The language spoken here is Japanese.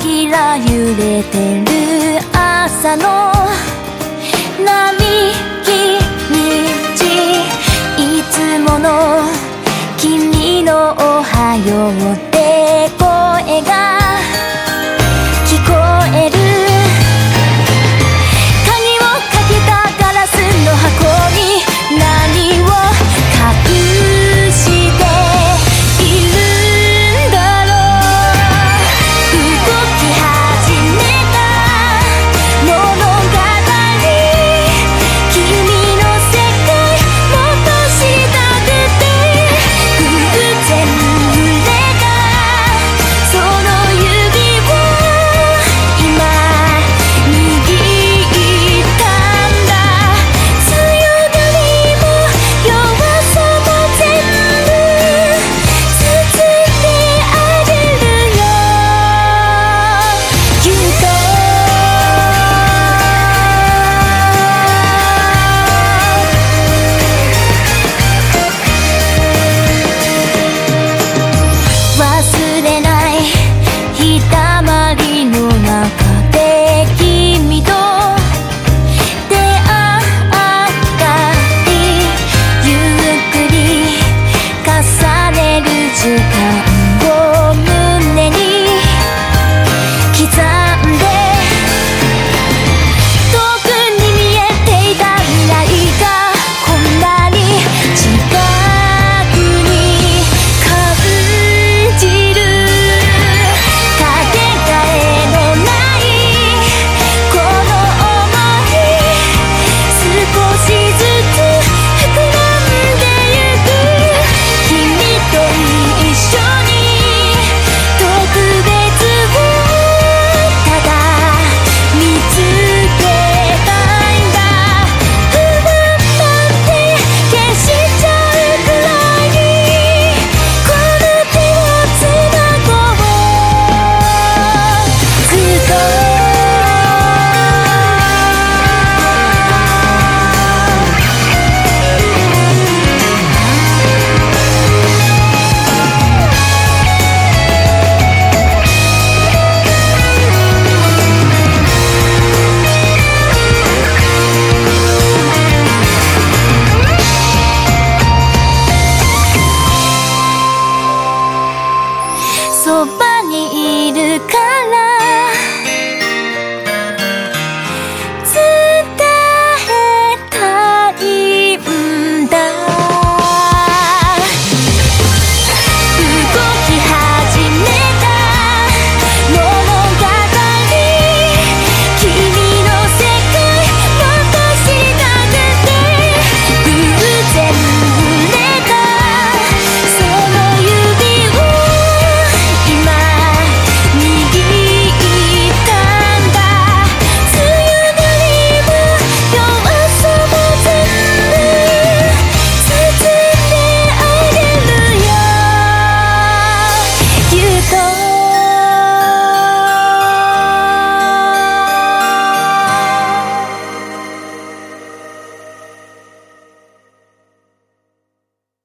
キラ揺れてる朝の並木道いつもの君のおはよう